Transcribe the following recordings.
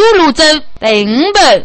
出泸州并本。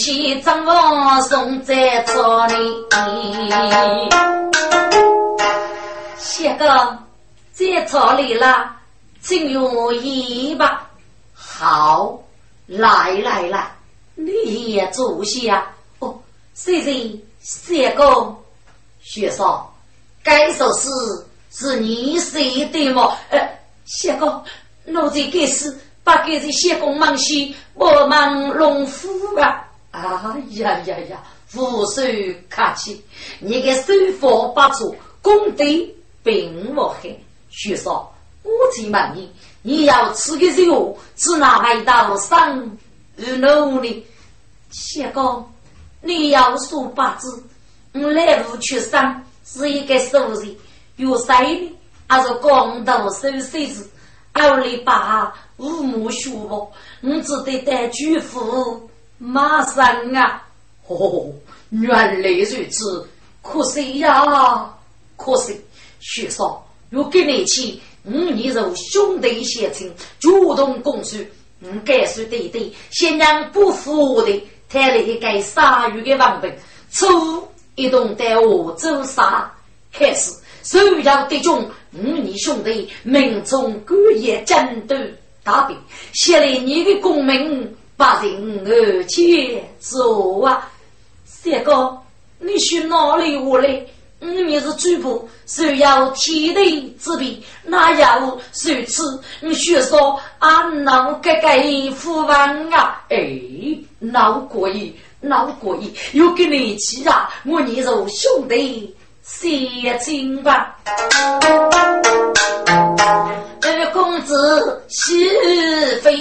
梦溪张望送在草里。谢哥，在草里了，请用一吧。好，来来来，你也坐下。哦，谢谢谢哥。学生，该首诗是你写的吗？呃，谢哥，奴才给是把给这谢公忙些，我忙农夫啊。哎呀呀呀，无手客气，你个手法不错，功德。并不黑，徐少，我请问你，你要吃的肉是哪来到上日努力？谢哥，你要说八字，我来无去上是一个数字，有谁呢？还是光头手手子，奥利巴五木学佛，我只得带巨富马上啊！哦，原来如此，可惜呀，可惜。徐少，若跟你去，五年如兄弟相亲，主动供述，我该说对对，先让不服我的，抬了一个杀鱼的王本，初一同带我走杀，开始首要得中，五年兄弟命中各业争斗大兵，写来你的功名，把人而且做啊，三哥，你去哪里我来？我也是主仆，谁要天地之别，哪有谁吃？你学说俺老哥哥父王啊！哎，老过意，老过意，又跟你起啊！我你做兄弟，写情吧。二公子是非。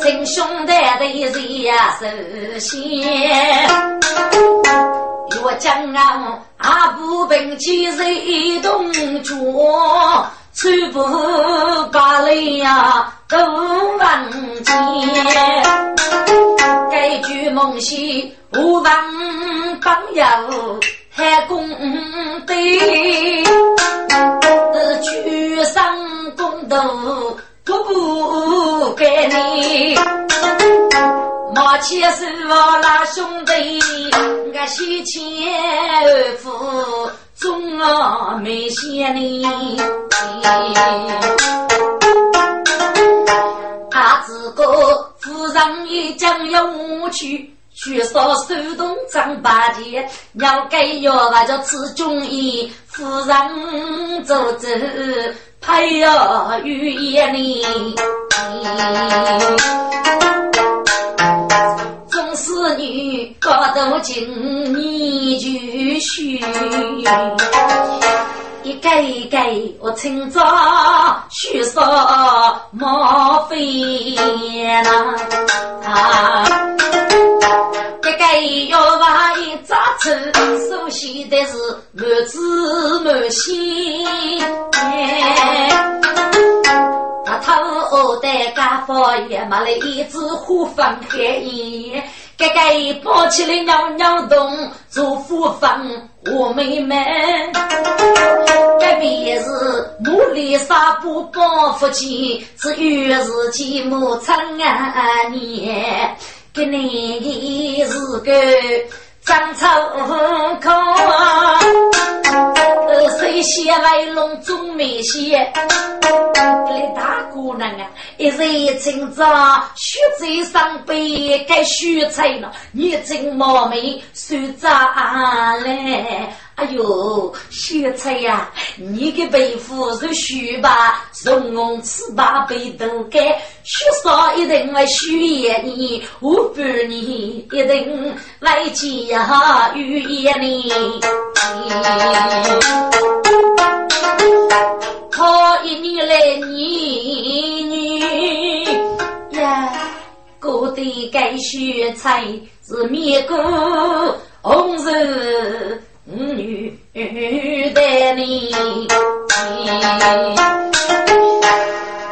亲兄弟的谁呀首先，若将啊阿不平起谁动脚，吹不把泪呀都忘记。该句梦戏无忘朋友还功德，举上公道。不不给你，莫欺是我兄弟，我先前二夫终啊没嫌你。他自个夫人也将要我去，据说手动张八戒，要给要那叫吃中医，夫人走走。哎呀，雨夜里，总是女高头紧，你就须一个一个我清早须说莫非呐？一个要把一扎出，熟悉的是满子满心。他头戴假发也没了一只虎方黑衣，该该抱起来尿尿洞，做福房我妹妹。隔壁是努力杀不报福气，只有自己莫成啊年。给你是个张丑口，谁写为龙中美写？你大姑娘啊，一日清早学在上辈，该学菜了，你真貌美，学咋嘞？哎呦，秀才呀，你的背负是虚吧？从我吃八辈都该，学少一定来学你，我不你一定来教育你。好一年来年女呀，过得该秀才是面骨红日。女的你，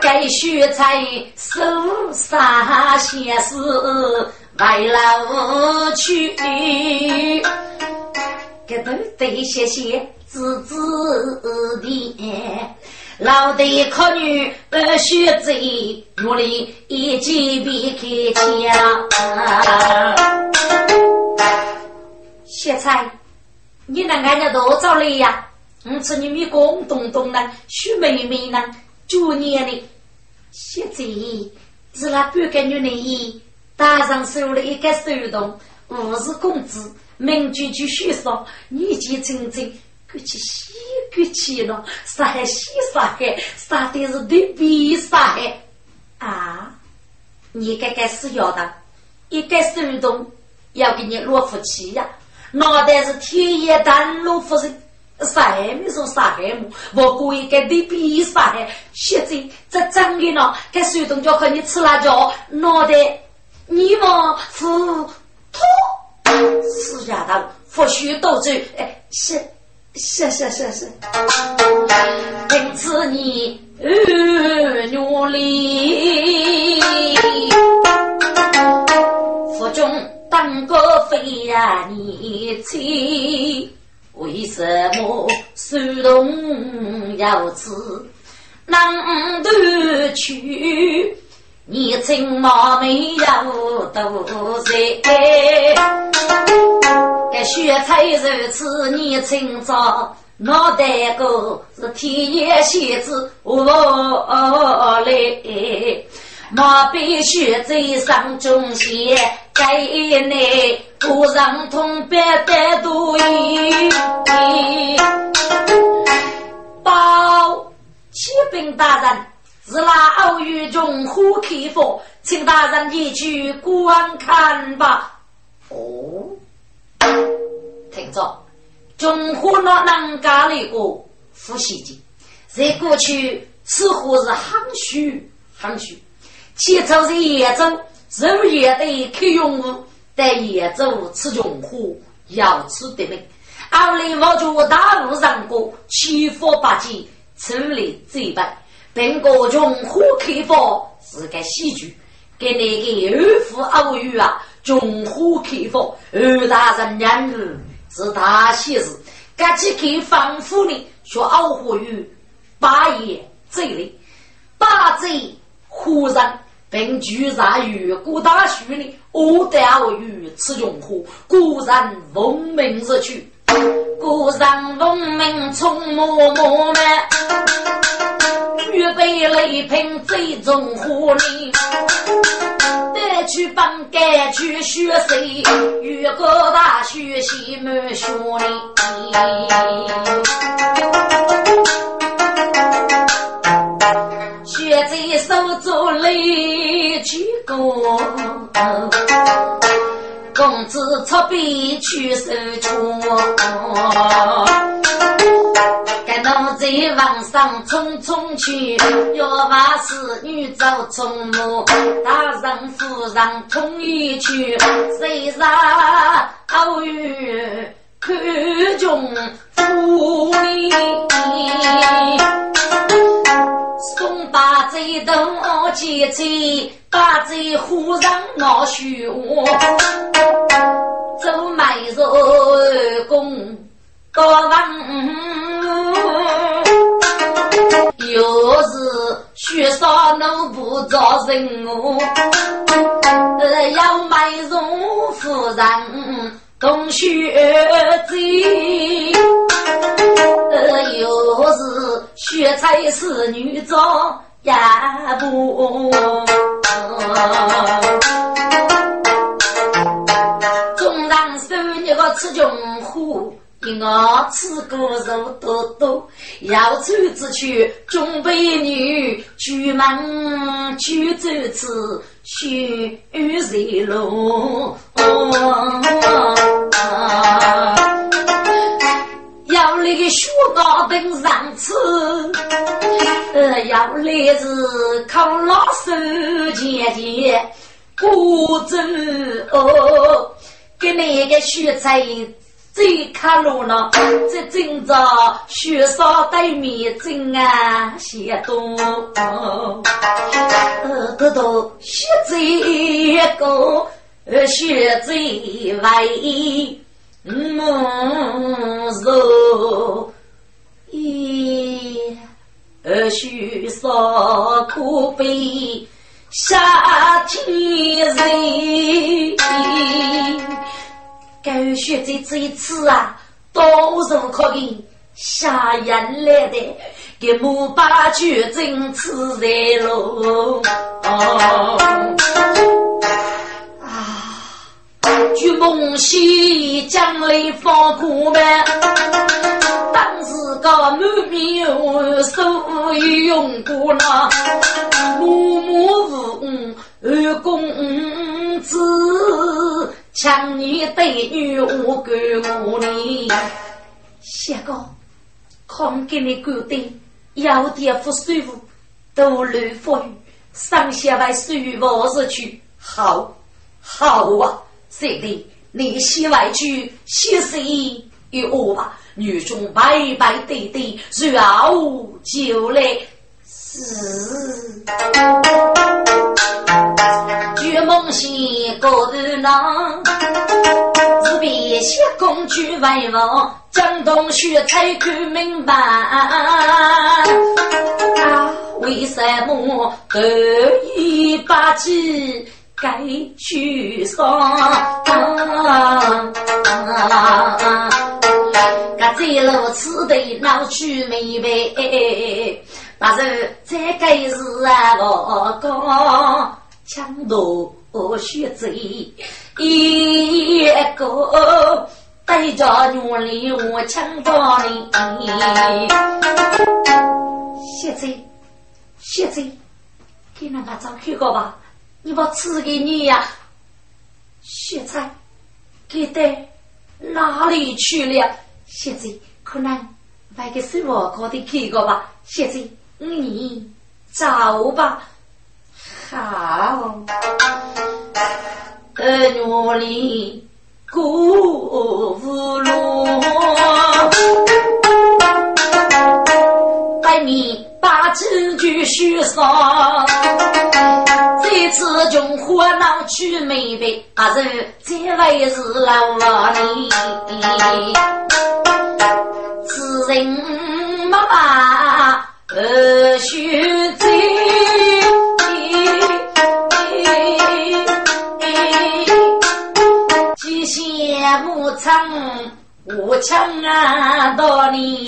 该学才手杀些事为了去，给都得谢谢自子的，老的可女不学贼，努力一击必开枪，谢才。你那俺家多少嘞呀？我吃你们广东东呢，徐妹妹呢，九年的，现在是那半个月内，打上手了一个手动，五十公子，名句句虚说，年纪轻轻，过去洗过去了，杀害洗杀害，杀的是对比杀害啊！你该该是要的，一个手动要给你落福气呀！脑袋是天爷丹罗夫人，杀害没说杀害么？我故意给你比杀害，现在这真的呢？该水东叫和你吃辣椒，脑袋你往糊涂，死丫头，不许斗嘴！哎，是是是是是，因此你努力，呀，你去？为什么手动要吃难得去？你真貌美要多才，这血菜如此你清早，脑袋瓜是天爷仙子我来。马背血在上中线，该内不让同别的多疑。报启禀大人，是那偶遇中虎开佛，请大人你去观看吧。哦，听着，中虎那能干的个呼吸机，在过去似乎是很虚很虚。起初是野州，肉也得开用物，但野州吃穷货，要吃的命。后来我就大路上过，七佛八戒处理这般，并各穷货开放是个喜剧。给那个二夫偶遇啊，穷货开放，二大人两日是大喜事。赶紧给防府里说傲火语，八爷这里，八贼忽然。并居在于古大树里，我得我与此用火，果然闻名日去。果然闻名从默默们，预备雷霆最终火里，得去帮该去学谁？与各大学习满学里。公子出笔去手镯，该奴在往上匆匆去，要把侍女走从母，大人夫人同意去，谁让偶遇看穷苦里，送把这我接接，把这户上拿去我，走买肉工高房，又是雪山奴不着人我，要买肉富人。冬雪走，又是学才是女装也不。中堂手那个吃穷苦。因我吃过肉多多，要走之去，准备女出门去走次许水路。要来学高登上次，呃，要来是靠老师姐姐过走哦，给那个学才。最卡路呢，这正着雪少对面真啊，些多，呃，多多雪最高，呃，雪最为木肉，咦，呃，雪少可悲，夏天热。狗血这这一次啊，都是可以下眼泪的，给木把酒真吃在喽。啊，举梦西将来放苦闷，当时个满面手用过了，默默无二公子。强女对女我管我哩，相公，看给你规定，有点不舒服，多乱风雨，上下外属于我是去，好，好啊，兄弟，你先外去，先生与我吧，女中白白对对，然后就来。是，举梦醒高头郎，是别些公主为王，江东雪才看明白，为什么得意把计该去上？这路此地闹去没白。但是这个是啊，我讲强夺血贼一个带着女里我强夺你，血贼血贼，给人家找去过吧？你把赐给你呀，血菜给到哪里去了？血贼可能买个什么搞的去过吧？血贼。你走吧，好，呃，努力过路，百米把字句续上，这次穷火闹去没备，阿是这位是老李，此人妈妈。呃，须知，几羡慕苍无强啊，道理。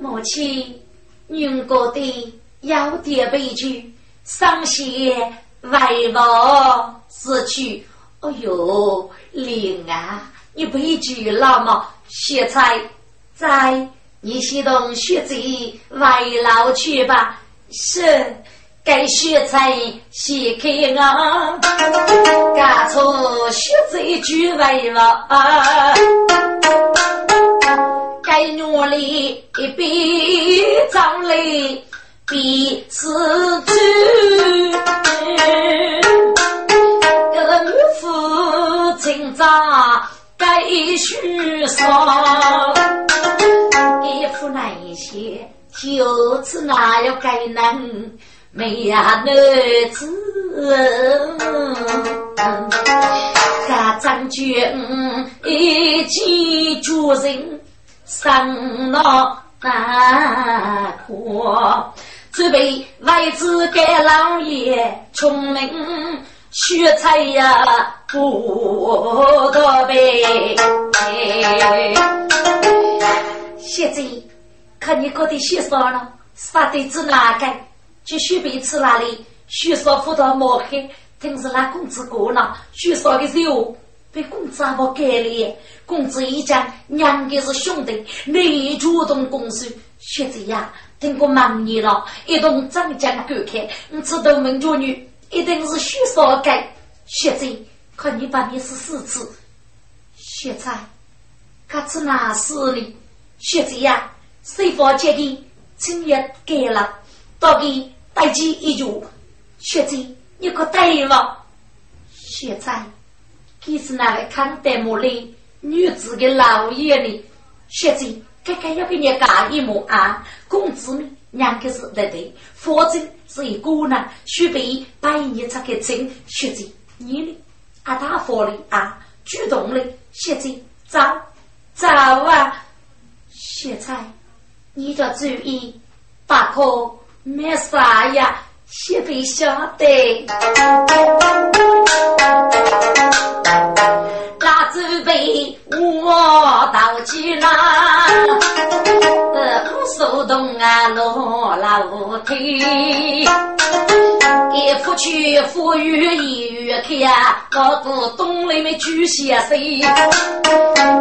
母亲，女过的有点悲剧，伤心为我死去。哎呦，灵啊，你悲剧了吗？现在。在，你先同学子外老去吧。是，该学才先开我，干错学子就为了。该努力一边张力比四周，个女父亲长。该许上，一副那一些，就此那要该能没呀男子，家张军一起主人上了大坡，准备为子给老爷聪明学才呀，不得呗。现在看你搞的学啥了？啥的子哪个？去学辈子哪里？学少辅导冒黑，听是那工资高了，学少的肉被工资还不给了。工资一讲，两个是兄弟，你主动公司学这样，听过忙年了，一同长江观看，你知道门主女一定是学少改学这，看你把你是四次学菜，可是哪是呢？学这样，谁发决定，今日改了，到底带起一句。学姐，你可对了。学长，你是那位看得木的女子的老爷呢？学姐，刚刚要给你干一幕啊！工资呢，两个是对对，否则是一个呢，需备百年才给挣。学姐，你呢？啊，大方的啊，主动的。学姐，走走啊！学长，你的注意，大可没啥呀。先别晓得，那准备我到济南，呃，手动啊，落楼梯，一副去富裕一月天，我不懂里面举些谁，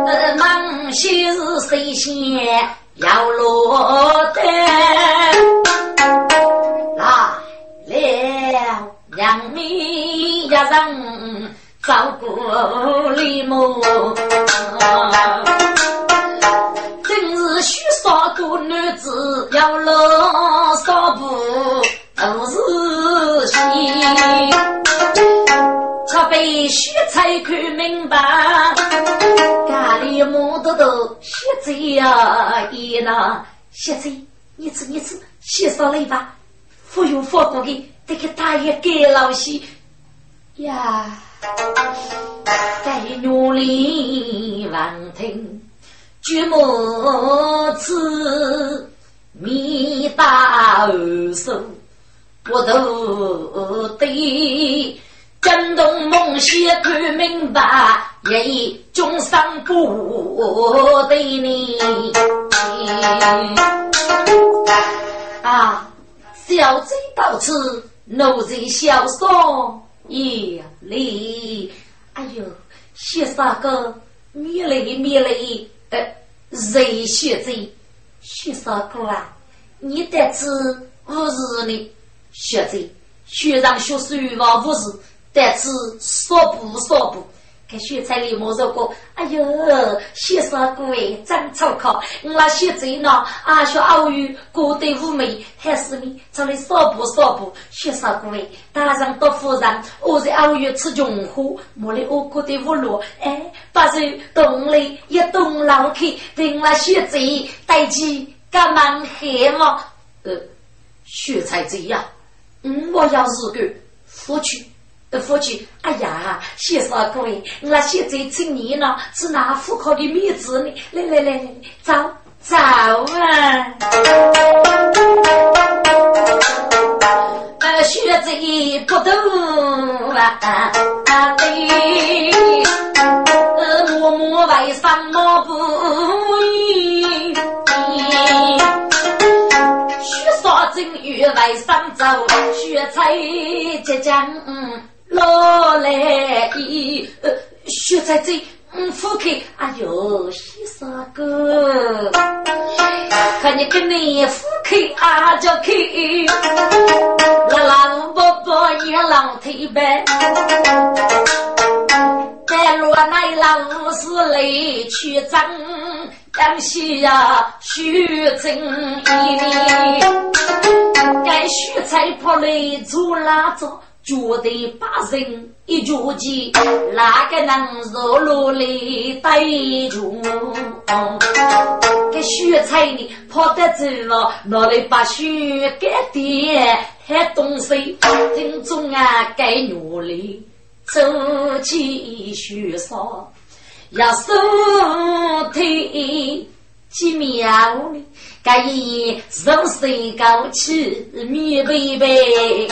呃，忙些是谁先要落单。了，两米一人照顾李母，真是许少个女子要落少布。都是心，却被许才看明白，家里母的都写罪呀，一那写罪，你吃你吃，写上来吧。富有富过的，这个大爷给老些呀，在努力完成，举目子米大二手，我都得感动梦想看明白，也终生不对你啊。小贼到此，奴才笑说：“耶哩，哎呦，谢三哥，灭雷米雷，呃，谁学贼？谢三哥啊，你得知不是呢？学贼，学长学书望不是，得知说不说不。”看雪菜里莫说过，哎呦，雪山哥哎，真粗口！我那雪贼呢？啊，学奥语过得妩媚，还是你找来少补少补。雪山哥哎，大人多夫人，我在奥语吃穷货，莫来我过得无落。哎，把这动了一动脑壳，等那雪贼带起干蛮黑嘛？呃，雪菜贼呀，嗯，我要是个夫去。夫妻，哎呀，先生各位，那现在请你呢，是拿户口的名字呢？来来来来，走走啊！呃，学子不懂啊，对，呃，默默为什么不应？学啥正月为上走，学才即将。老来一呃，学在这，嗯，夫开，哎呦，先生哥，看你跟你夫开啊，叫开，啦啦伯伯也老腿白，在罗内老是来去争，江西呀，徐正一里，该徐才破来做拉走。觉得把人一脚击，哪个能落落来对住？这雪菜呢，跑得走了，拿来把雪给点，还东西听中啊，该努力走起雪梢，要手推几秒呢？该以肉身高起米贝贝。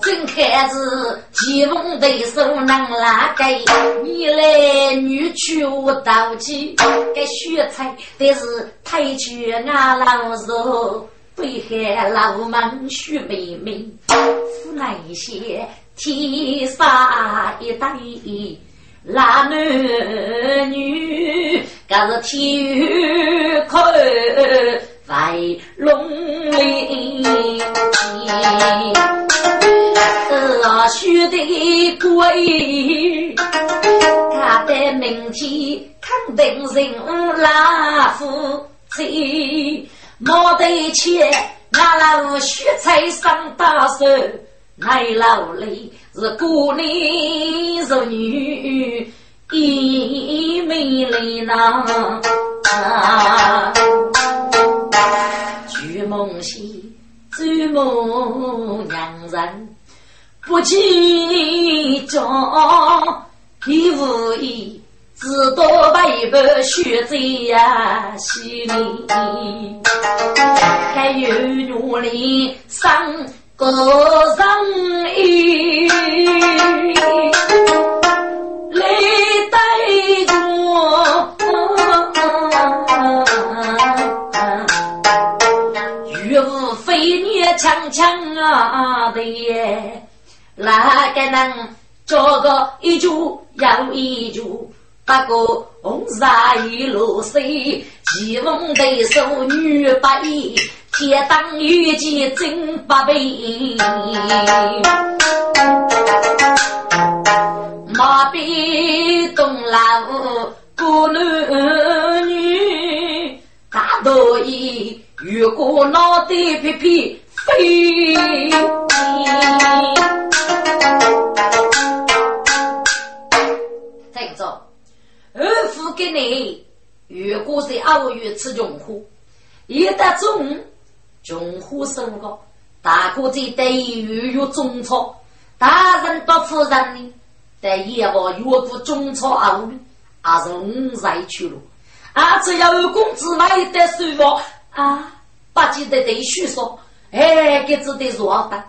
真孩子，吉翁对手能拉给，你来女去我刀起，该学菜但是太绝俺老肉。北海老门许妹妹，府内些天杀一对那男女，可是天空外龙鳞，啊，须得归，他的明天肯定人拉夫妻。莫得钱，俺老学菜上大手，俺老里是孤男是女，一美丽呐。举梦兮，做梦娘人，不记账，你无意。只多为不学在呀心里，还有努力上个人意，来带着，年强强啊的耶，哪个能做个一株又一株？八个红纱一路水，吉翁对手女八一，天当遇见真八倍。马背东老过男女，大多一越过脑袋皮皮。听着。二夫给你，如果是二月吃穷苦，一得中穷苦生活，大哥在对于有中草，大人不负人呢，但也望越过中草二路，还是五在去路，啊，只要有工资买的收入啊，不记得对许说，哎，给只得弱的，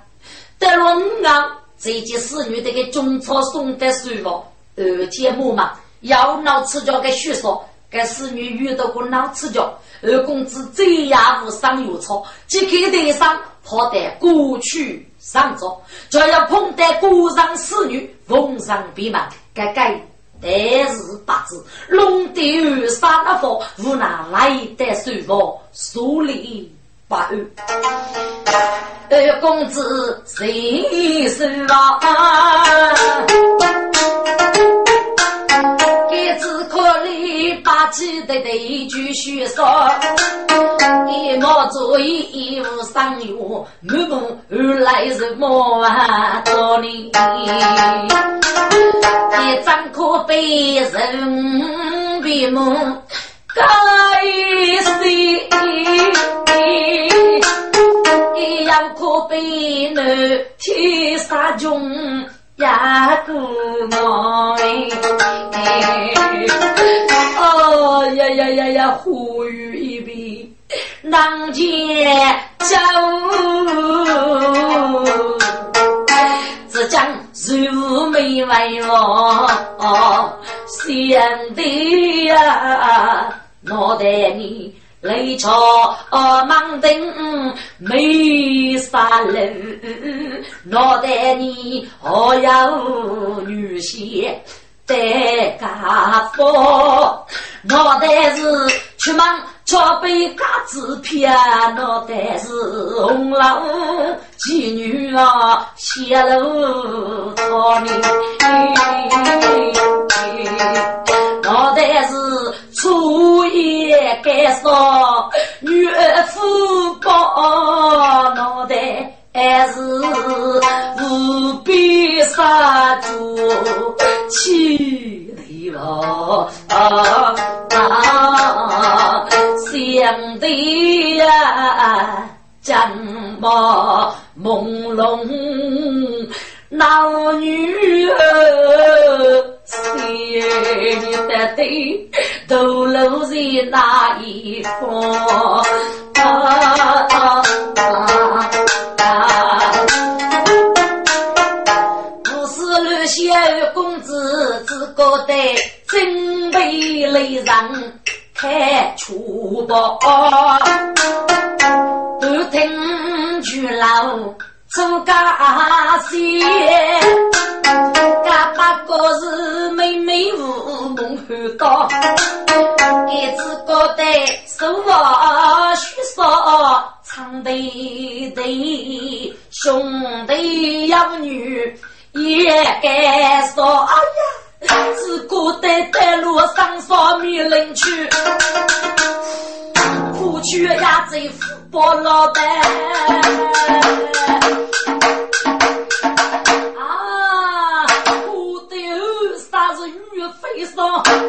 得了五啊，这件侍女这个中草送的收入，二节目嘛。要闹赤脚给许说，给侍女遇到过闹赤脚，二公子这样无伤有错，即刻台上跑得过去上座，就要碰得古上侍女逢上闭门，该该但是八字。龙帝二杀的佛，无奈来得水佛数里不二，二公子谁是啊？八起的对句续说，一毛做一一无三月，满目而来是莫啊多年，一张可悲人闭目该死，一样可悲男天杀穷。呀，姑娘哎，哦呀呀呀呀，呼吁一遍，难见酒，只将如美为我想的呀，我待你。雷朝忙登没杀人，脑袋里还有女婿在家父，脑袋是出门敲背嘎子皮，脑袋是红老妓女啊，泄露他呢，脑袋是。初夜该说岳父抱脑袋，还是无比杀猪气头啊！想的呀，将把朦胧老女儿。心的对。都落在哪一方？啊啊啊啊！不是刘小公子只觉得真被雷人开粗暴，都听住了。出家仙，家八个是妹妹无梦很高，一只觉得手握血烧长腿腿，兄弟养女也该说，哎呀，只觉得在路上上面人去，去呀，最富包老板。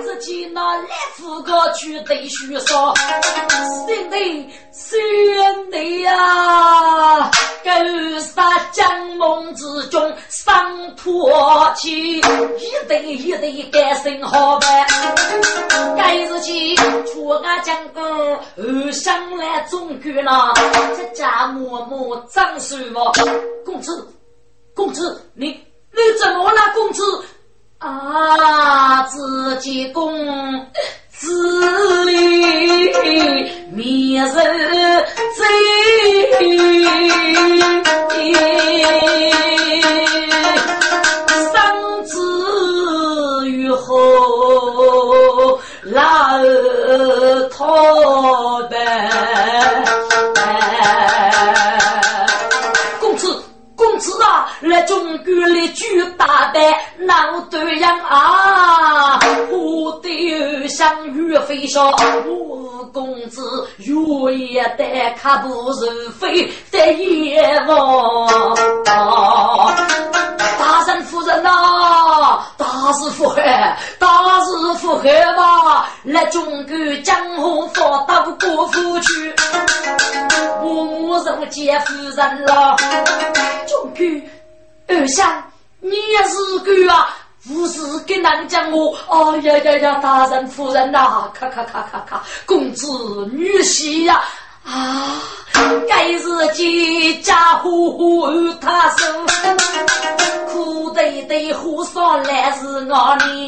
自己那来福个去对虚说，兄弟兄弟呀，狗杀江梦之中上破气，一对一对该生好呗。该日起出俺江哥，二上来中举了，这家默默长寿么？公子，公子，你你怎么了，公子？啊，自己公自立，灭人贼，生子于后，老逃的。来中国来举大的闹对样啊！我的像岳飞说，我公子越也得看不是非的阎王。大人夫人呐，大是福海，大是福海嘛！来中国江湖发到国府去，我是接夫人了，中国。二相，你也是个啊！不是跟人讲我，哎呀呀呀！大人夫人呐，咔咔咔咔咔！公子女婿呀，啊！该是几家户户有他生，苦堆堆火烧来是我哩，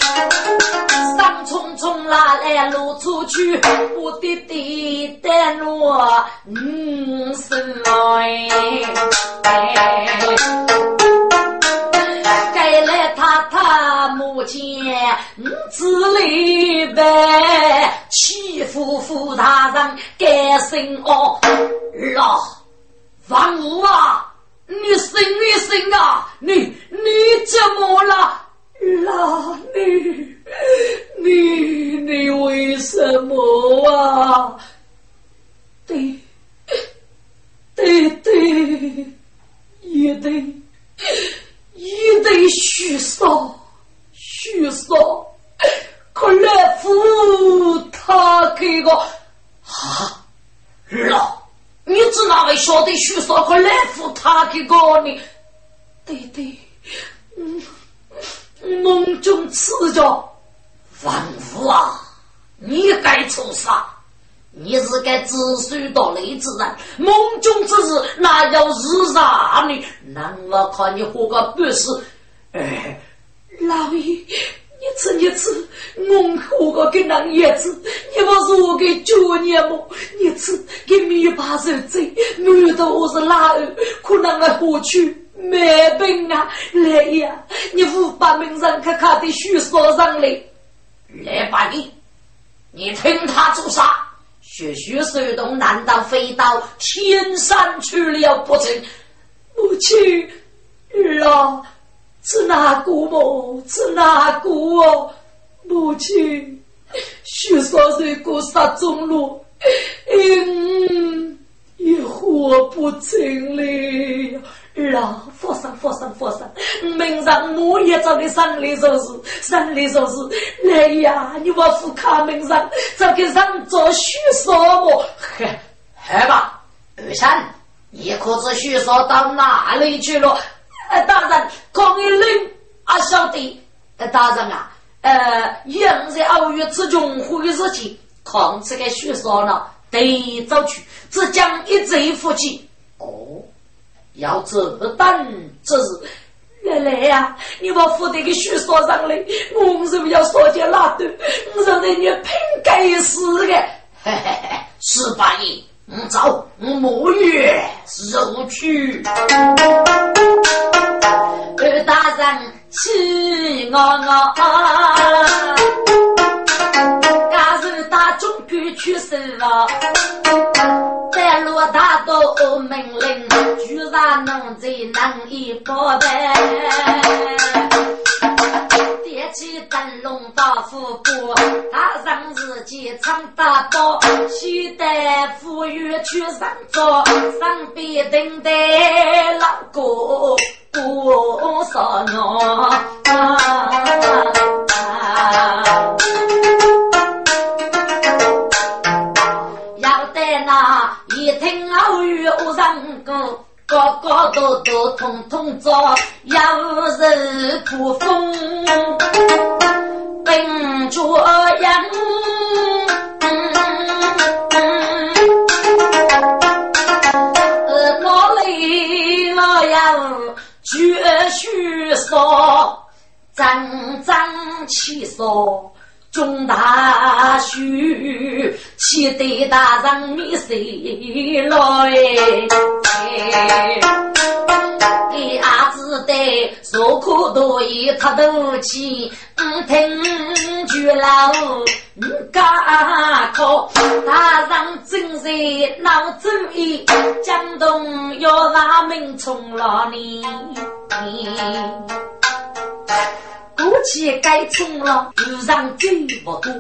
山匆匆拉来路出去，我的爹带路嗯是来。该亲，子里呗，欺负富大人该生哦，老王五啊，你生你生啊，你你怎么了？老你你你为什么啊？对对对，也对。一对虚少，虚少，可乐福他给个啊，老，你只哪位晓得虚少可来福他给个呢？对对，嗯，梦中吃着万物啊，你该做啥？你是该知书达理之人，梦中之事哪有是啥呢？那我看你活个不死？哎，老爷，你吃你吃，我喝个跟那叶子，你不是我给九年么？你吃给米把手贼，满头是拉儿，可能我过去没病啊！来呀，你五把名人可看的许说上来，来吧你，你听他做啥？血血手动，难道飞到天山去了不成？母亲，儿啊，是哪个么？是哪个哦？母亲，许少岁过杀中路，嗯，也活不成了。儿啊，佛山佛山佛山，明上我也找你上来做事，上来做事。来呀，你把副卡明上，找个上做虚说么？嘿，好吧，二三，你可知虚说到哪里去了？大人，可以领啊，小弟。呃大人啊，呃，杨在二月之中会日记，看这个许少了，得走去，只将一贼夫妻。哦，要这等，这是来来呀，你把扶得给许少上来，我们是不要说件拉的，我让你拼该死的，嘿嘿嘿，十八爷。我走，我沐浴受屈。二大人气我我，假如大中官去世了，在落大都命令，居然能在难以报答。起灯笼到府过，大上自己唱大包，西带富裕去上桌，上边等待老哥过少娘。要得那一听偶遇我上过。个个都都通通做，要是不风并着样，呃，哪里我要绝须说，争争气说。中大须，气得大人面色来。一阿子的受苦多一他都气，唔听就老唔敢考。大人正在闹主意，江东要拿命冲了你。过去该冲了，路上走不多，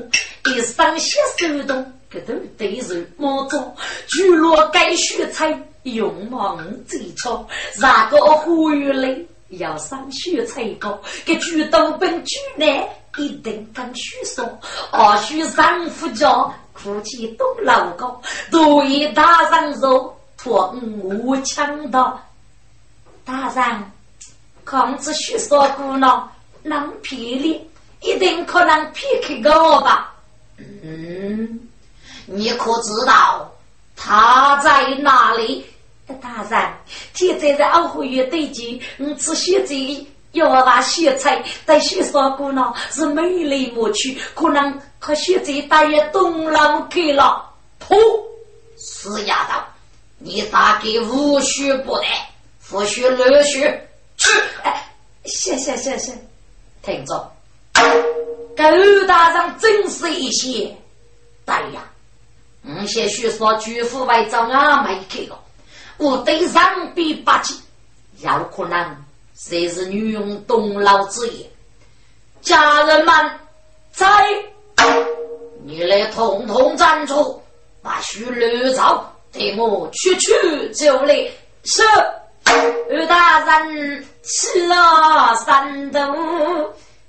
一双鞋手动，个头对手摸着，聚落该学菜，用忙最巧，哪个呼吁嘞？要上学菜高，给举东本举南，一定跟学说，二许上夫家，哭泣东老高，多一大人说，托我强盗，大人，控制学说姑娘。能骗你，一定可能骗开我吧？嗯，你可知道他在哪里？大人，现在在安徽月对街，我吃血菜，要把雪菜带血烧过呢，是美丽莫去，可能和雪菜大约东楼去了。噗，死丫头，你打给无须不得，不许乱说，去！哎，谢谢谢谢。听着，狗大人真是一些，对呀，我先许说举夫为长啊，没看过，我对上比八级，有可能谁是女佣东老之言。家人们，在，你来统统站住，把许乱造，替我去去就来。是，二大人。吃了三顿，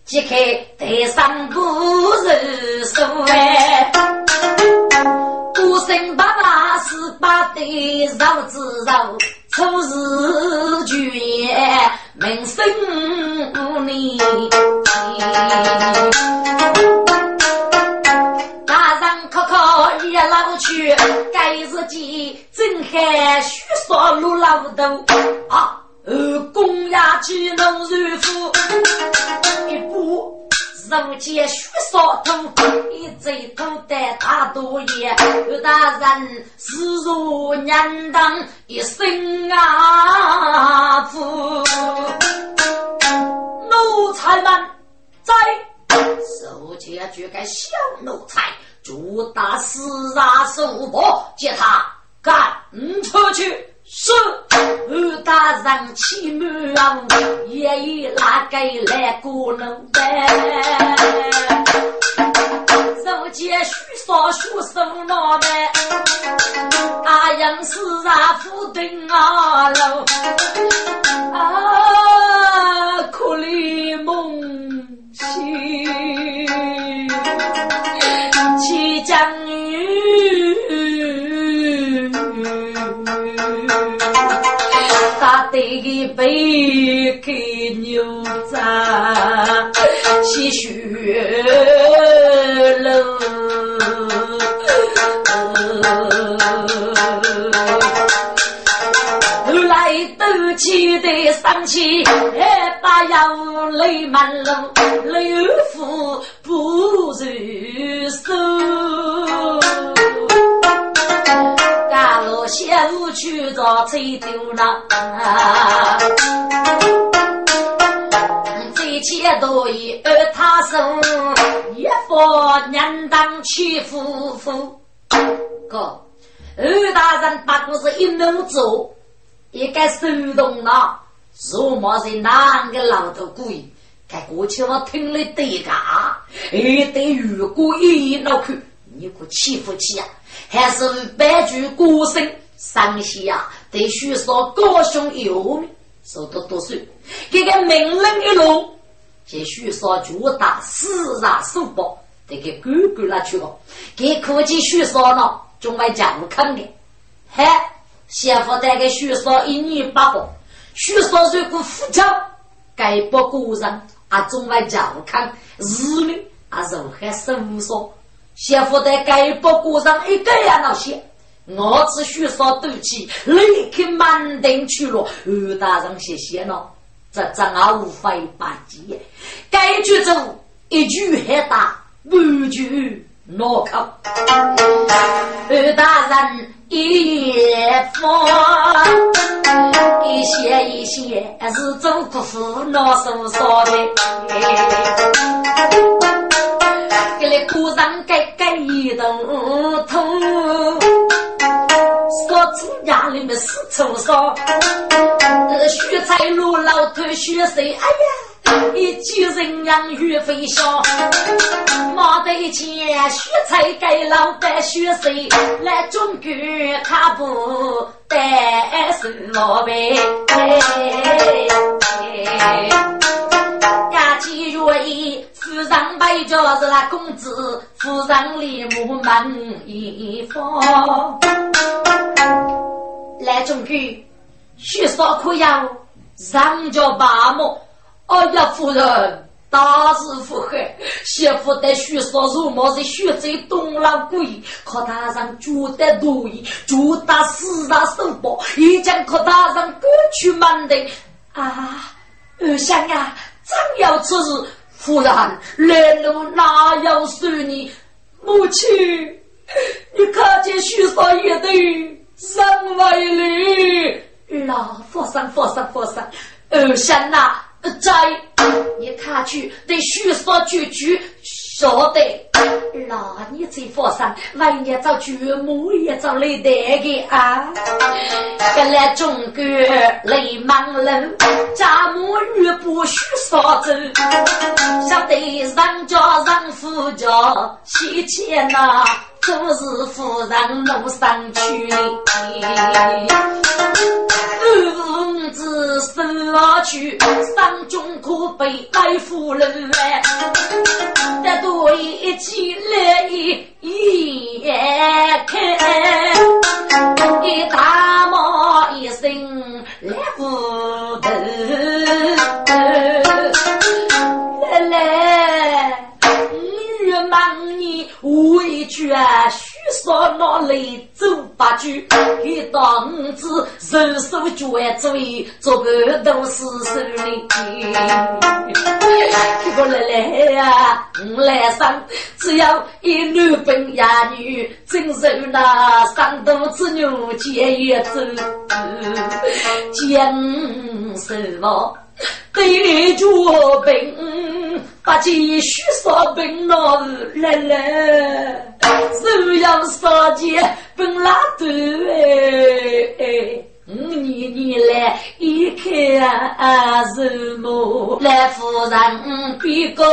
揭开台上不是书哎，孤身爸爸十八的肉子肉，初日举业名声无年。老去，该日记真还虚说路老头啊。二公呀，岂能如夫？一步如见血烧头，一嘴吐得大多言。二大人视如娘当一生啊夫，奴才们在手前举个小奴才，就打死啊手伯，接他赶出去。是二大人气满，也已拉给来过能办。如今许少学生老们，阿英是啊夫丁啊喽，啊可怜梦醒，将女。打得一杯开牛杂，些血楼，后来斗气的生气，把腰泪满路，刘父不如手。大路下午去找吹丢了，这些都以二他手，一副娘当娶夫妇。哥，二大人把故事一弄走，一个手动了，如么是哪个老头故意？该过去我听了对个，哎，对如果一脑壳，你可欺负起呀？还是白驹过声，伤心呀，得许说高雄有名，受到多少？这个命令一落，就许说就打四杀手包，得给哥哥拿去了。给科技许说了，中外家务看的。嗨，先夫带给许说一年八百，许说如果富强，该不过人啊，中外家务看日命啊，人还是无说。先夫在该包裹上一个呀，那些我只需说赌气，立刻满登去了。二大人谢谢了，这正好无法把结。该举走一句还打，不句脑壳。二大人一放，一些一些是做不服，脑手说的。给你裤上盖盖一头土，说出家里面四处说，雪菜路老头雪水，哎呀，一举人养鱼飞翔，马得钱雪菜盖老板雪水，来中国他不带手老板。家妻若意，夫人背着是那公子，夫人立马门一方。来中去，许少可要上交八毛。哎呀，夫人，大事不害，媳妇的许少如毛是血在东老鬼，可大人觉得多疑，就打四大手包，一将可大人过去满的啊，二香啊！正要此事，忽然来路哪有说你母亲？你看见许少爷的身为女，老佛山佛山佛山，二香呐，在，你看去，得迅速决绝。说的，那你在佛山，万一找祖母也找来得个啊！原来中国雷忙人，家母女不许说真，晓得人家人夫家妻妾呐。都是夫人路上去，儿子生去，上中可悲爱夫人来，得我一起来一看，一大骂一声来不得，来来。忙你委屈啊，须说拿来走八句，给当子人手脚嘴，做个都是手里。这个来来呀，来生只要一男奔呀女，真受那三多子牛肩也走，将什么？对着兵，把起许少兵老来来，手要杀劫本拉头哎。你你来一看啊什么？来夫人别个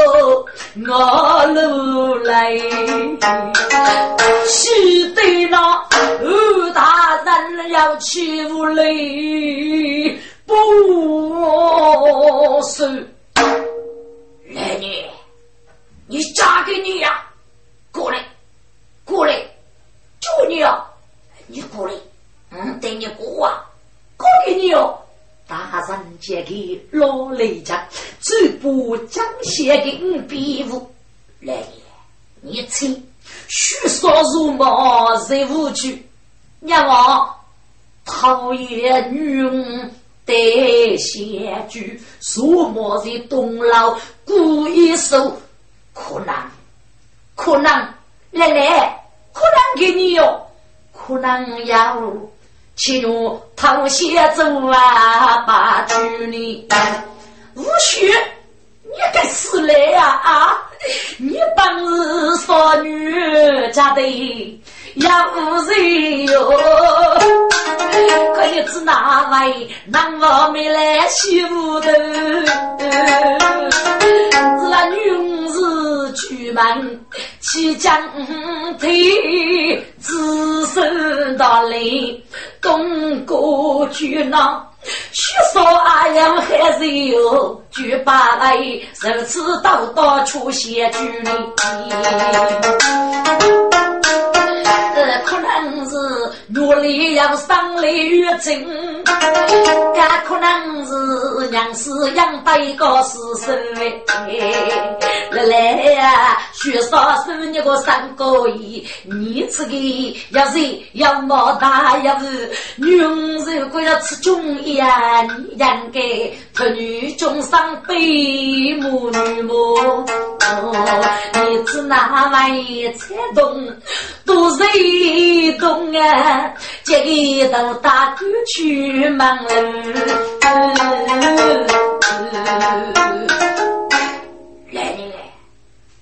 我路来，须得那二大人要欺负你。不是，来女，你嫁给你呀？过来，过来，就你啊！你过来，嗯，等你过啊，过给你哦。大人借给老雷家，只把江写给你比武来也，你请许少如毛人无惧，娘王讨厌女翁得先居，什么在东老故意收，可能可能来来，可能给你哟，可能要。请用头先走啊，把酒你无须，你该死来呀啊！你本是少女家的养人哟，可你只哪位男娃没来西屋头？是那女子出门去将腿，只身到来东过去那。许说阿阳还是有举把来，如此刀刀出现距离。呃，可能努力要上来越真，也可能是娘是养大一个私生来来呀，许说是你个三个亿，你这个要是要么大要是女人如果要吃中呀，你应该托女中上悲母女母，你只哪位才懂？都是懂啊，这个都大哥去忙来来来，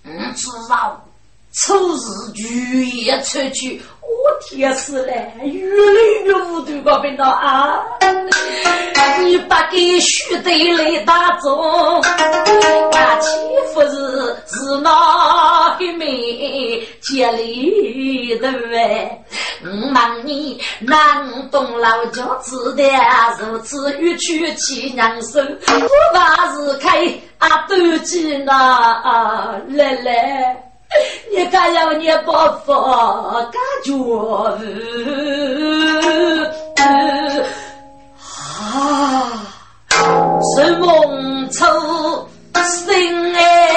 嗯，知道，初日雨夜出去。我天死了，越来越无端个病了啊！你把给徐队来打中，那岂不是是那黑妹接里的喂？我问你，南东老家子的如此欲去气娘手，我怕是开阿斗鸡呢来来。你敢要你不服，感觉啊，是梦初醒哎，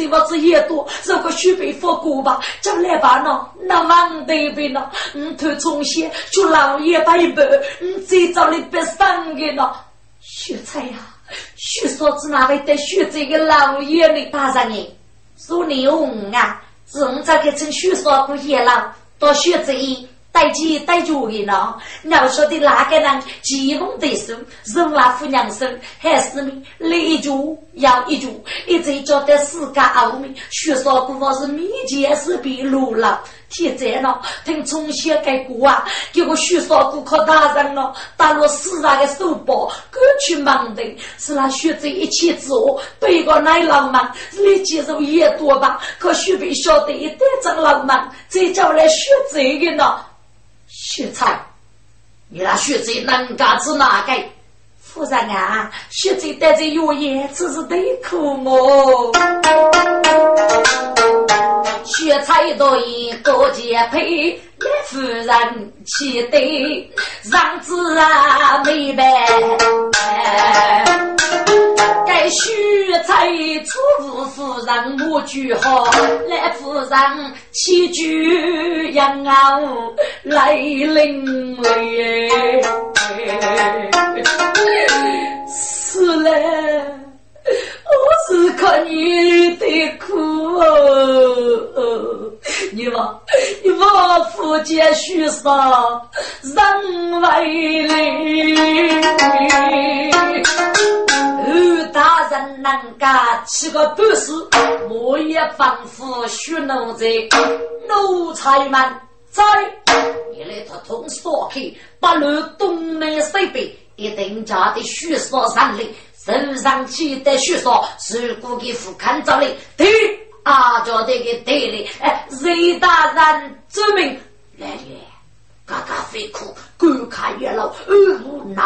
这么子也多，如果学被佛过吧，将来吧呢，那忙得病了，嗯，头从先就老爷拜拜，嗯，最早的别上给了，学菜呀，学嫂子哪位得学这个老爷的大人呢？说牛啊，是我这个称学嫂不也了，到学这一。带鸡带猪的呢？要说的那个人，吉翁得生，人拉夫娘生，还是命，来一句要一句，一直觉得世界奥秘，学少姑父是民间是被路了。天在了，听从小改过啊，给我学少顾客大人了，打落四大的手包，各去忙的，是那学这一切做，背个奶浪漫，你接受也多吧？可学被晓得一点真浪漫，再叫来学这个呢？学才，你那学者能干子哪个？夫人啊，学者带着药液，只是对苦么？学才多一个结配，来夫人气得让子啊没白。该许才出夫人母句好，来夫人起居养啊来领嘞，是嘞，我是看你的苦哦，你嘛，你嘛福建许上人外二大人能干七个半死，我也仿佛血奴在奴才们在，你来他同说开，把路东南西北一定家的血烧上来，手上起的血烧，如果给父看着嘞，对啊，叫这个对嘞，哎，瑞大人证明来来。嘎嘎飞哭，观看月老，耳目难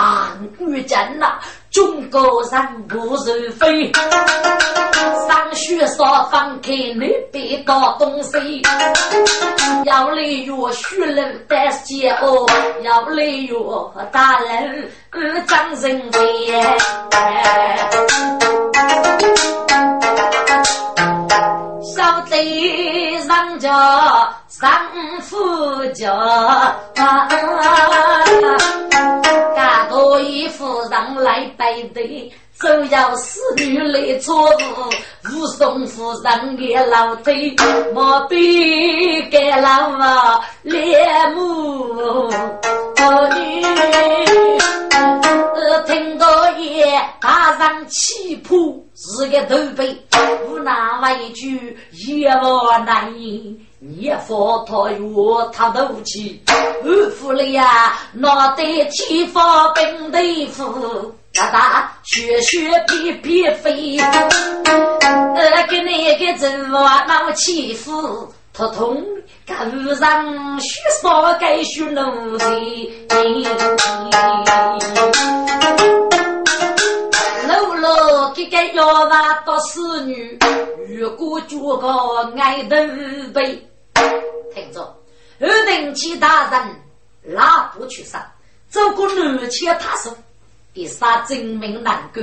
遇见呐。中国人不是非，上学少放开你别搞东西。要来哟，学人得解哦，要来哟，大人二张人脸。小贼上家上夫家，大多一夫人来背对，只要侍女来做事，武松夫人也老腿，莫比给老娃脸目女。听到也大上气魄。是个头背，无那么一句一往难言。你佛陀哟，他怒气，二夫了呀，脑袋天发冰豆腐，哒哒血血皮皮飞。呃，给那个人娃闹欺负，他痛，赶上血烧该血奴的。这个要娃到侍女，如果做个爱头背，听着，二等七大人拉不去杀，走过南迁他说，一杀真名难过，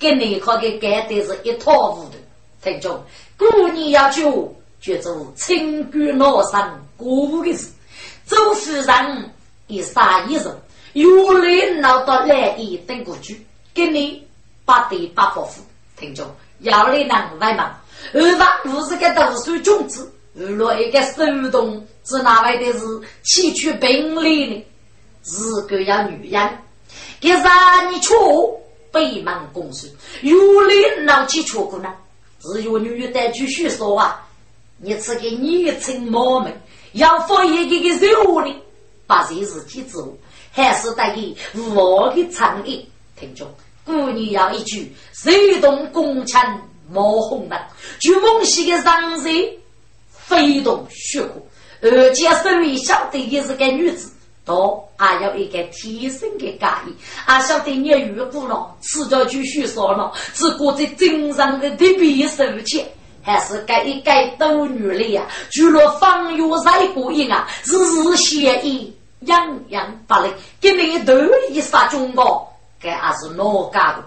给你可给干的是一塌糊涂。听着，过年要求就做清官老上过午的事，周夫人一杀一人，有来闹到来一等过去，给你。八对八夫妇，听着，要来能外忙，二房不是个读书种子，二落一个手动，只哪位的是崎岖兵力呢？是个要女人，给啥你错？北门公孙，有来闹起错过呢？只有女的继续说啊，你这个年轻貌美，要放一个个肉呢，把这自己做，还是得以我的诚意，听着。故你要一句，谁动弓枪冒红灯，就梦西的上人非同血火，而且身为小弟也是个女子，都还有一个天生的介意，还晓得你遇过了，迟早就续说了，只顾在真上的特别收钱，还是该一该斗女了呀？除了方月在过瘾啊，日日写意，洋洋发力，给你头一杀中国。该还是哪家的？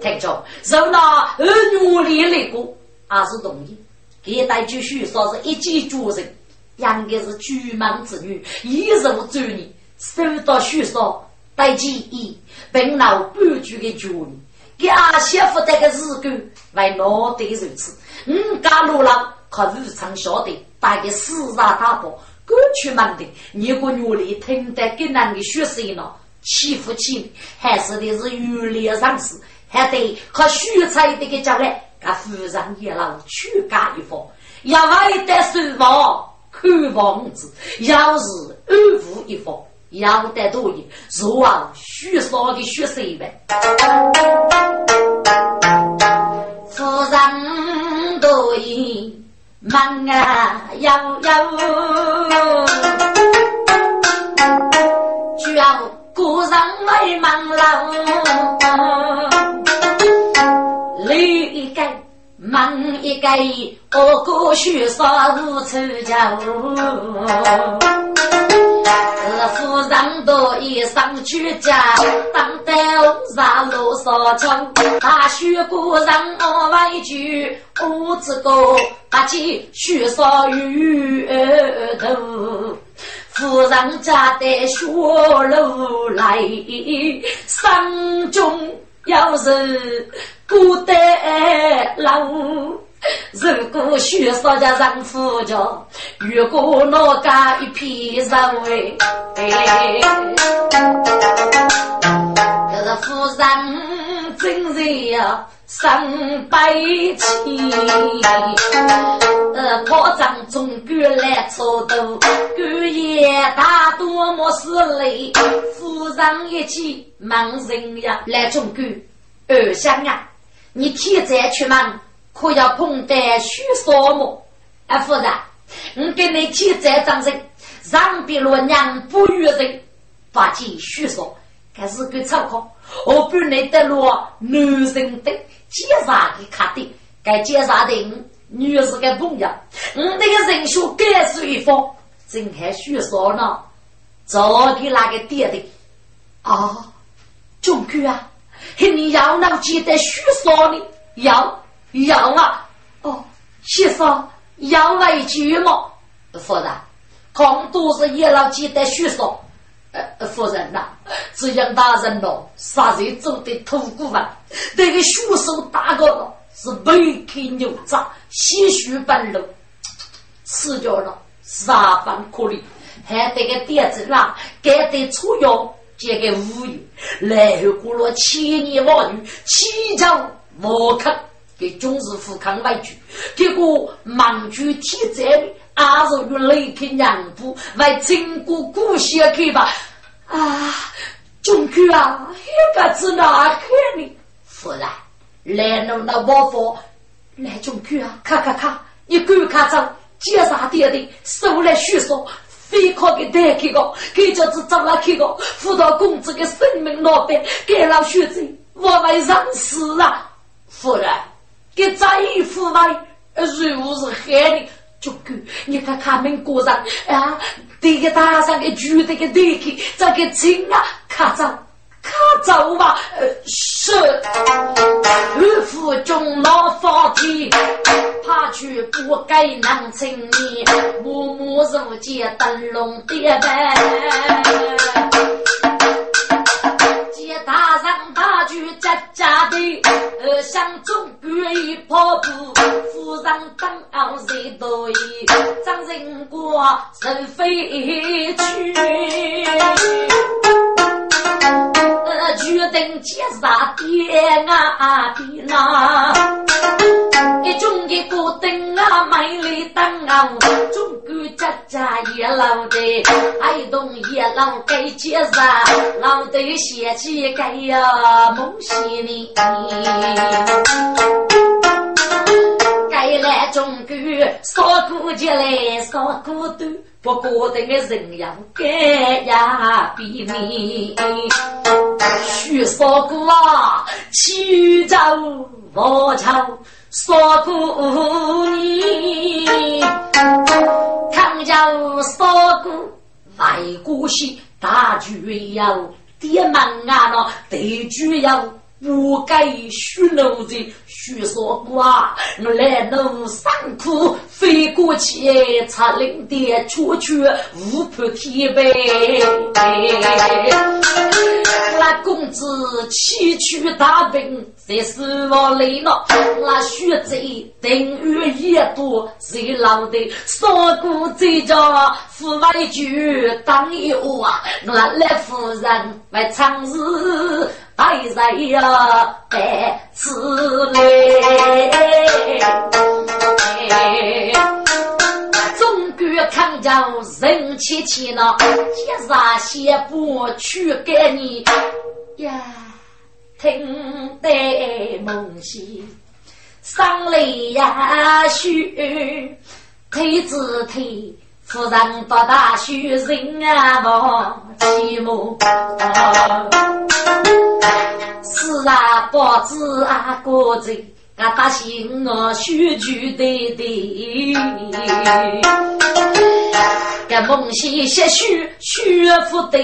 听着，受那儿女里来过，还是同意。给代继续说是一级主人，应该是举门之女，一入专业，收到许说带记忆，并闹半句的主人。给阿媳妇这个日干为脑袋如此，五家路郎可日常晓得，带个四大大包，过去门的，你个女里听得更难的学生了。欺负起还是的是有力上事，还得靠许才的个将来，给夫人也老去干一方，要为得收房看房子，要是安抚一方，要得多一，如往许少的学生呗。夫人多疑，忙啊要要，就要。故人为忙郎，累一个忙一个，我过去杀无处家。这夫人多一生居家，当得杀路上枪。他许故人我为句，我只个把起许少鱼头。夫人家的雪路来，山中要是孤单老，如果许少家丈夫家，如果哪家一片肉哎，这是夫人真是呀。三百七，呃，破帐中官来操刀，官爷大多莫是累，夫人一起忙人呀，来中官二香啊，你天再出门，可要碰得许少么？啊，夫人，我给你天再张人，让别罗娘不与人，把钱许少，开始个操控，我不你得落男人的。介绍给卡的，该介绍的女是个朋友，我那个人数该是一方，正还许说呢，早给那个爹的啊，中哥啊，你要能记得许说呢？要要啊！哦，先生要来一句吗？夫人，空都是也老记得许说。呃，夫人呐，这样大人咯，杀人做的土骨饭，这个血手大哥是背开牛杂，鲜血奔流，死掉了，十分可怜，还得个点子啦，该得出药，这个无语，然后过了千年万语，七朝莫肯给军事富康外举，结果盲举天灾的。阿是与雷克娘夫为经过故乡去吧。啊，中举啊，一个字哪看呢？夫人，来弄那王佛，来中举啊，看看看，你赶快走，接啥爹的，手来许说，非靠给带去个，给叫子找了去个，辅导公子的生命老板，给了学子，我为让死啊！夫人，给再一副来，如果是害的。就够，你看他们果然啊，这个大上的举这个力气，这个劲啊，卡走，卡走吧。是，二府中老发体，怕去不该难成年，默默如见灯笼点白。大上大举家家的，呃，向中国一跑步，夫人当傲谁多疑，张人过人飞去，呃，决定接杀爹啊爹呐，一种一个灯啊，美丽灯啊，中国家家也老的，爱动也老该接杀，老得嫌弃。该呀，梦醒你，该来中国烧锅就来烧锅端，不过等个人要该呀避免。去烧锅啊，去找我瞧烧锅你，唐家烧锅外国戏大剧要。爹忙啊，那得主要不该许奴子许说话，我来奴辛苦飞过去，才领爹出去无破天呗。那公子崎岖大病，在死亡里了。那血贼等于一多，谁老的杀过这家父外句当有啊？那来夫人为长日爱在呀，在此嘞。中国抗战人气气呢，接杀先不去给你呀，听得梦醒，上来呀许推子推，夫人到大学人啊望寂寞，是啊包子啊果子。俺答应我许句对对，个梦想些许许不得，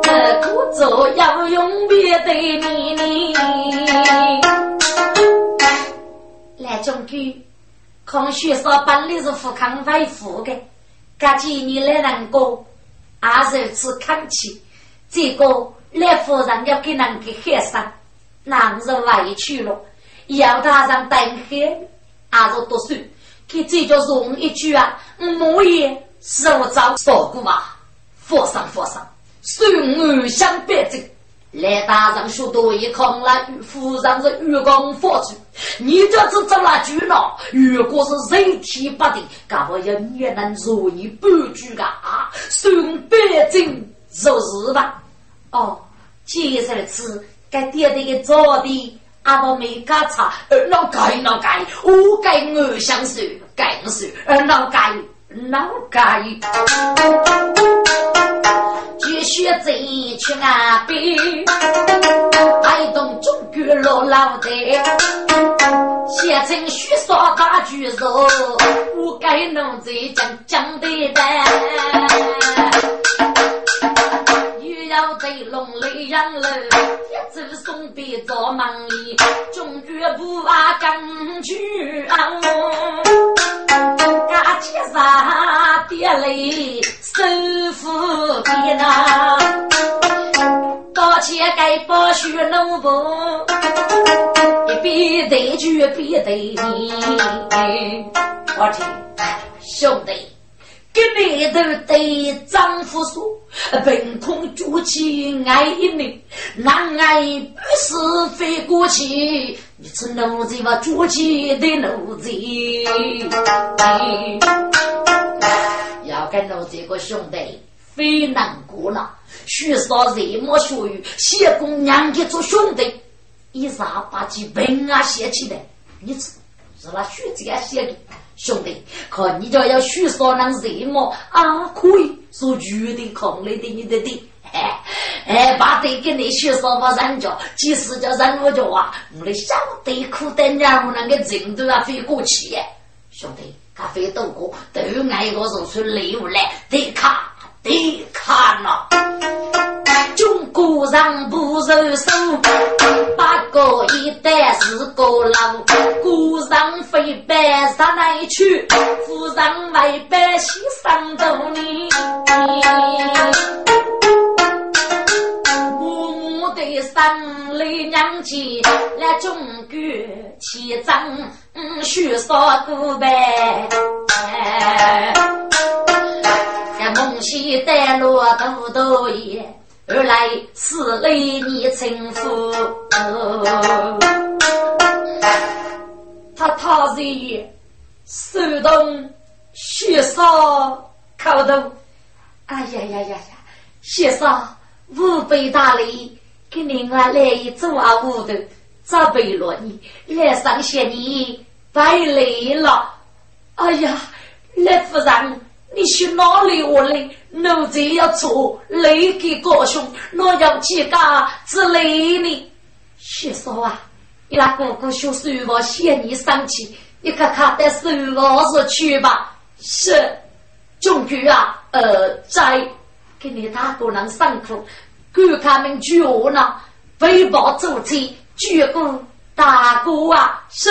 这苦做要永别的你你。来中举，康学少本来是富康外富的，这几年来人过，二十次看起，这个来夫人要给人给害死。男人委屈了，要他上等黑，还是读书？给这叫容一句啊，莫言手招少过嘛，佛上佛上，孙儿相别走。来大人学多一空了，夫人是月光佛祖，你这是怎么句呢？如果是人体不定，干我要你能做你半句啊？孙百金就是吧？哦，接下来是该点的个早的，阿婆没干茶，而老盖老盖，我盖我相受，盖我受，而老盖。老盖，继续走去岸边，爱动中国老老的，写成许少大巨肉，我该能在讲讲的来，又要对龙雷养了，一直送别做梦里，中国不怕根据啊。家街上跌泪，手扶边呐，刀切该包血弄不，一边对句一边对我听兄弟。给里头对丈夫说：“凭空举起爱一命，男爱不是飞过去，你吃奴才吧？举起的奴才。”要跟奴这个兄弟非难过了，许少人莫学语，谢公娘家做兄弟，一啥把几本啊写起来，你吃是那学这样写的。兄弟，看你就要许少能什么啊？可以说绝对空来的你的的，哎哎，把这给你许少把人家，即使叫人我叫啊，我的小弟苦的娘我那个人都要飞过去，兄弟，咖啡豆过都爱个人出礼物来，得看得看了。中国人不肉手，八个一代是个老，古人非百上来去，富人为百姓上斗呢。默默的生来娘亲来中国起征，许少个呗。这梦西带路多多也。而来是雷你称呼，他他是手动血烧口动，哎呀呀呀呀！血烧五百大礼，给另外来一组啊五的，咋背了你？来上谢你白累了，哎呀，来夫人。你去哪里我来？奴才要做雷给高兄，我要几家之类的。谢嫂啊，你那哥哥说手我嫌你生气，你看看带手我是去吧。是，终于啊，呃，在给你大哥人上课，管他们举我呢，背包走起，鞠躬大哥啊，是。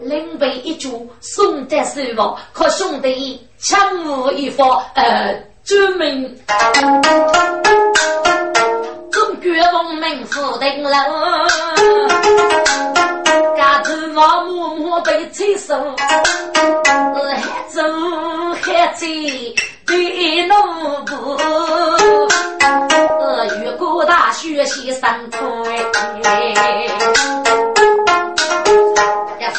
领被一桌送在手房，可兄弟枪无一发，呃，专门中国文明福定了，家头房默默被催收，还走还走对农部，呃，越过大学习三推。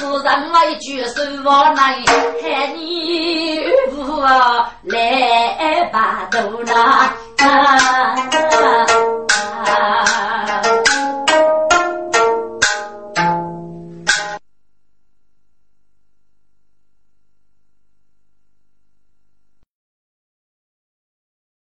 夫人我一句说话来，喊你我来把头拿。